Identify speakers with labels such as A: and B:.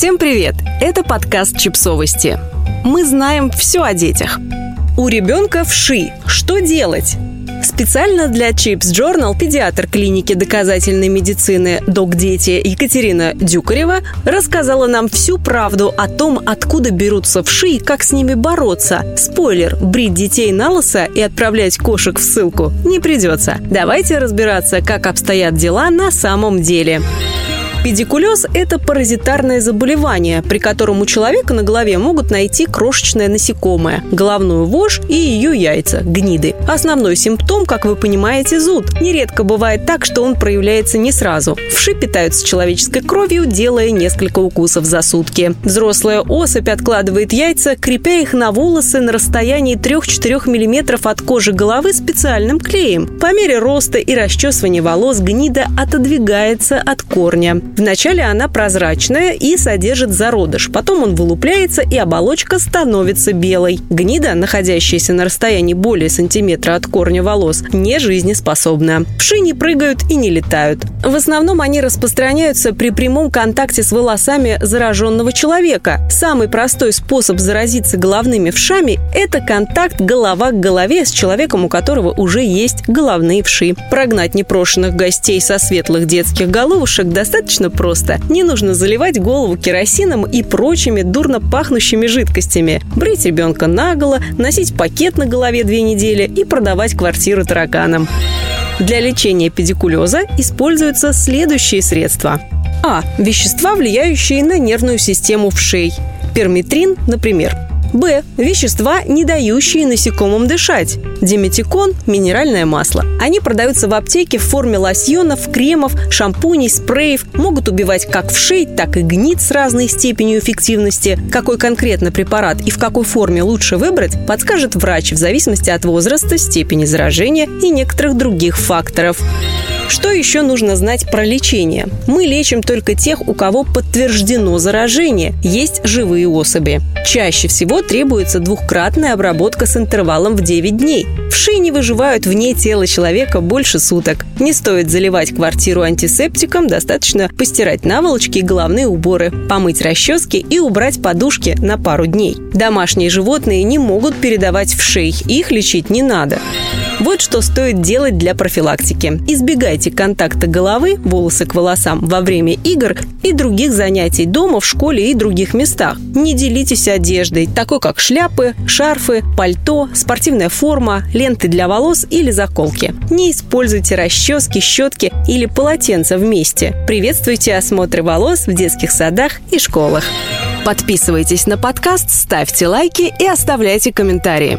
A: Всем привет! Это подкаст «Чипсовости». Мы знаем все о детях. У ребенка вши. Что делать? Специально для Chips Journal педиатр клиники доказательной медицины «Док Дети» Екатерина Дюкарева рассказала нам всю правду о том, откуда берутся вши и как с ними бороться. Спойлер, брить детей на лысо и отправлять кошек в ссылку не придется. Давайте разбираться, как обстоят дела на самом деле. Педикулез – это паразитарное заболевание, при котором у человека на голове могут найти крошечное насекомое, головную вошь и ее яйца – гниды. Основной симптом, как вы понимаете, зуд. Нередко бывает так, что он проявляется не сразу. Вши питаются человеческой кровью, делая несколько укусов за сутки. Взрослая особь откладывает яйца, крепя их на волосы на расстоянии 3-4 мм от кожи головы специальным клеем. По мере роста и расчесывания волос гнида отодвигается от корня. Вначале она прозрачная и содержит зародыш, потом он вылупляется и оболочка становится белой. Гнида, находящаяся на расстоянии более сантиметра от корня волос, не жизнеспособна. Вши не прыгают и не летают. В основном они распространяются при прямом контакте с волосами зараженного человека. Самый простой способ заразиться головными вшами – это контакт голова к голове с человеком, у которого уже есть головные вши. Прогнать непрошенных гостей со светлых детских головушек достаточно достаточно просто. Не нужно заливать голову керосином и прочими дурно пахнущими жидкостями. Брить ребенка наголо, носить пакет на голове две недели и продавать квартиру тараканам. Для лечения педикулеза используются следующие средства. А. Вещества, влияющие на нервную систему вшей. Перметрин, например, Б. Вещества, не дающие насекомым дышать. Диметикон – минеральное масло. Они продаются в аптеке в форме лосьонов, кремов, шампуней, спреев. Могут убивать как вшей, так и гнит с разной степенью эффективности. Какой конкретно препарат и в какой форме лучше выбрать, подскажет врач в зависимости от возраста, степени заражения и некоторых других факторов. Что еще нужно знать про лечение? Мы лечим только тех, у кого подтверждено заражение, есть живые особи. Чаще всего требуется двухкратная обработка с интервалом в 9 дней. Вши не выживают вне тела человека больше суток. Не стоит заливать квартиру антисептиком, достаточно постирать наволочки и головные уборы, помыть расчески и убрать подушки на пару дней. Домашние животные не могут передавать вшей, их лечить не надо. Вот что стоит делать для профилактики. Избегайте контакта головы, волосы к волосам во время игр и других занятий дома, в школе и других местах. Не делитесь одеждой, такой как шляпы, шарфы, пальто, спортивная форма, ленты для волос или заколки. Не используйте расчески, щетки или полотенца вместе. Приветствуйте осмотры волос в детских садах и школах. Подписывайтесь на подкаст, ставьте лайки и оставляйте комментарии.